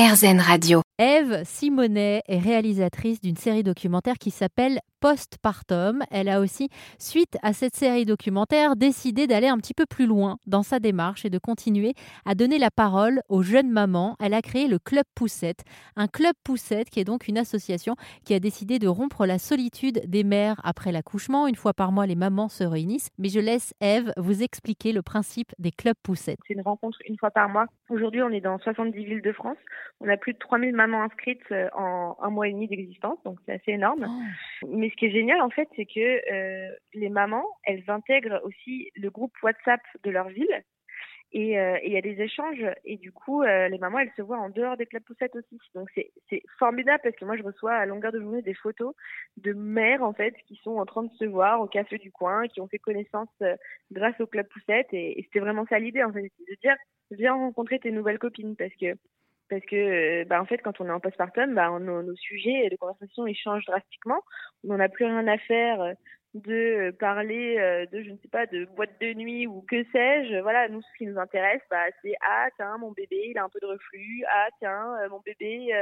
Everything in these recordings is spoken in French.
RZN Radio. Eve Simonet est réalisatrice d'une série documentaire qui s'appelle Postpartum. Elle a aussi, suite à cette série documentaire, décidé d'aller un petit peu plus loin dans sa démarche et de continuer à donner la parole aux jeunes mamans. Elle a créé le Club Poussette, un club Poussette qui est donc une association qui a décidé de rompre la solitude des mères après l'accouchement. Une fois par mois, les mamans se réunissent. Mais je laisse Eve vous expliquer le principe des clubs Poussette. C'est une rencontre une fois par mois. Aujourd'hui, on est dans 70 villes de France. On a plus de 3000 mamans inscrites euh, en un mois et demi d'existence, donc c'est assez énorme. Oh. Mais ce qui est génial, en fait, c'est que euh, les mamans, elles intègrent aussi le groupe WhatsApp de leur ville. Et euh, il y a des échanges. Et du coup, euh, les mamans, elles se voient en dehors des clubs poussettes aussi. Donc c'est formidable parce que moi, je reçois à longueur de journée des photos de mères, en fait, qui sont en train de se voir au café du coin, qui ont fait connaissance grâce au club poussette. Et, et c'était vraiment ça l'idée, en fait, de dire, viens rencontrer tes nouvelles copines parce que parce que bah en fait quand on est en postpartum bah nos, nos sujets de conversation ils changent drastiquement. On n'en a plus rien à faire de parler de je ne sais pas de boîte de nuit ou que sais-je. Voilà nous ce qui nous intéresse bah c'est ah tiens mon bébé il a un peu de reflux. Ah tiens mon bébé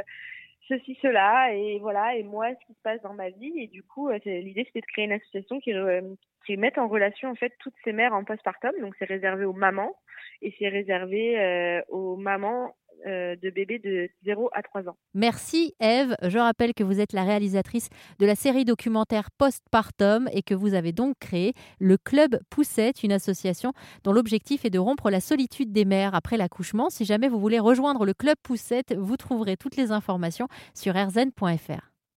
ceci cela et voilà et moi ce qui se passe dans ma vie. Et du coup l'idée c'était de créer une association qui qui mette en relation en fait toutes ces mères en postpartum. Donc c'est réservé aux mamans. Et c'est réservé euh, aux mamans euh, de bébés de 0 à 3 ans. Merci Eve. Je rappelle que vous êtes la réalisatrice de la série documentaire Postpartum et que vous avez donc créé le Club Poussette, une association dont l'objectif est de rompre la solitude des mères après l'accouchement. Si jamais vous voulez rejoindre le Club Poussette, vous trouverez toutes les informations sur rzn.fr.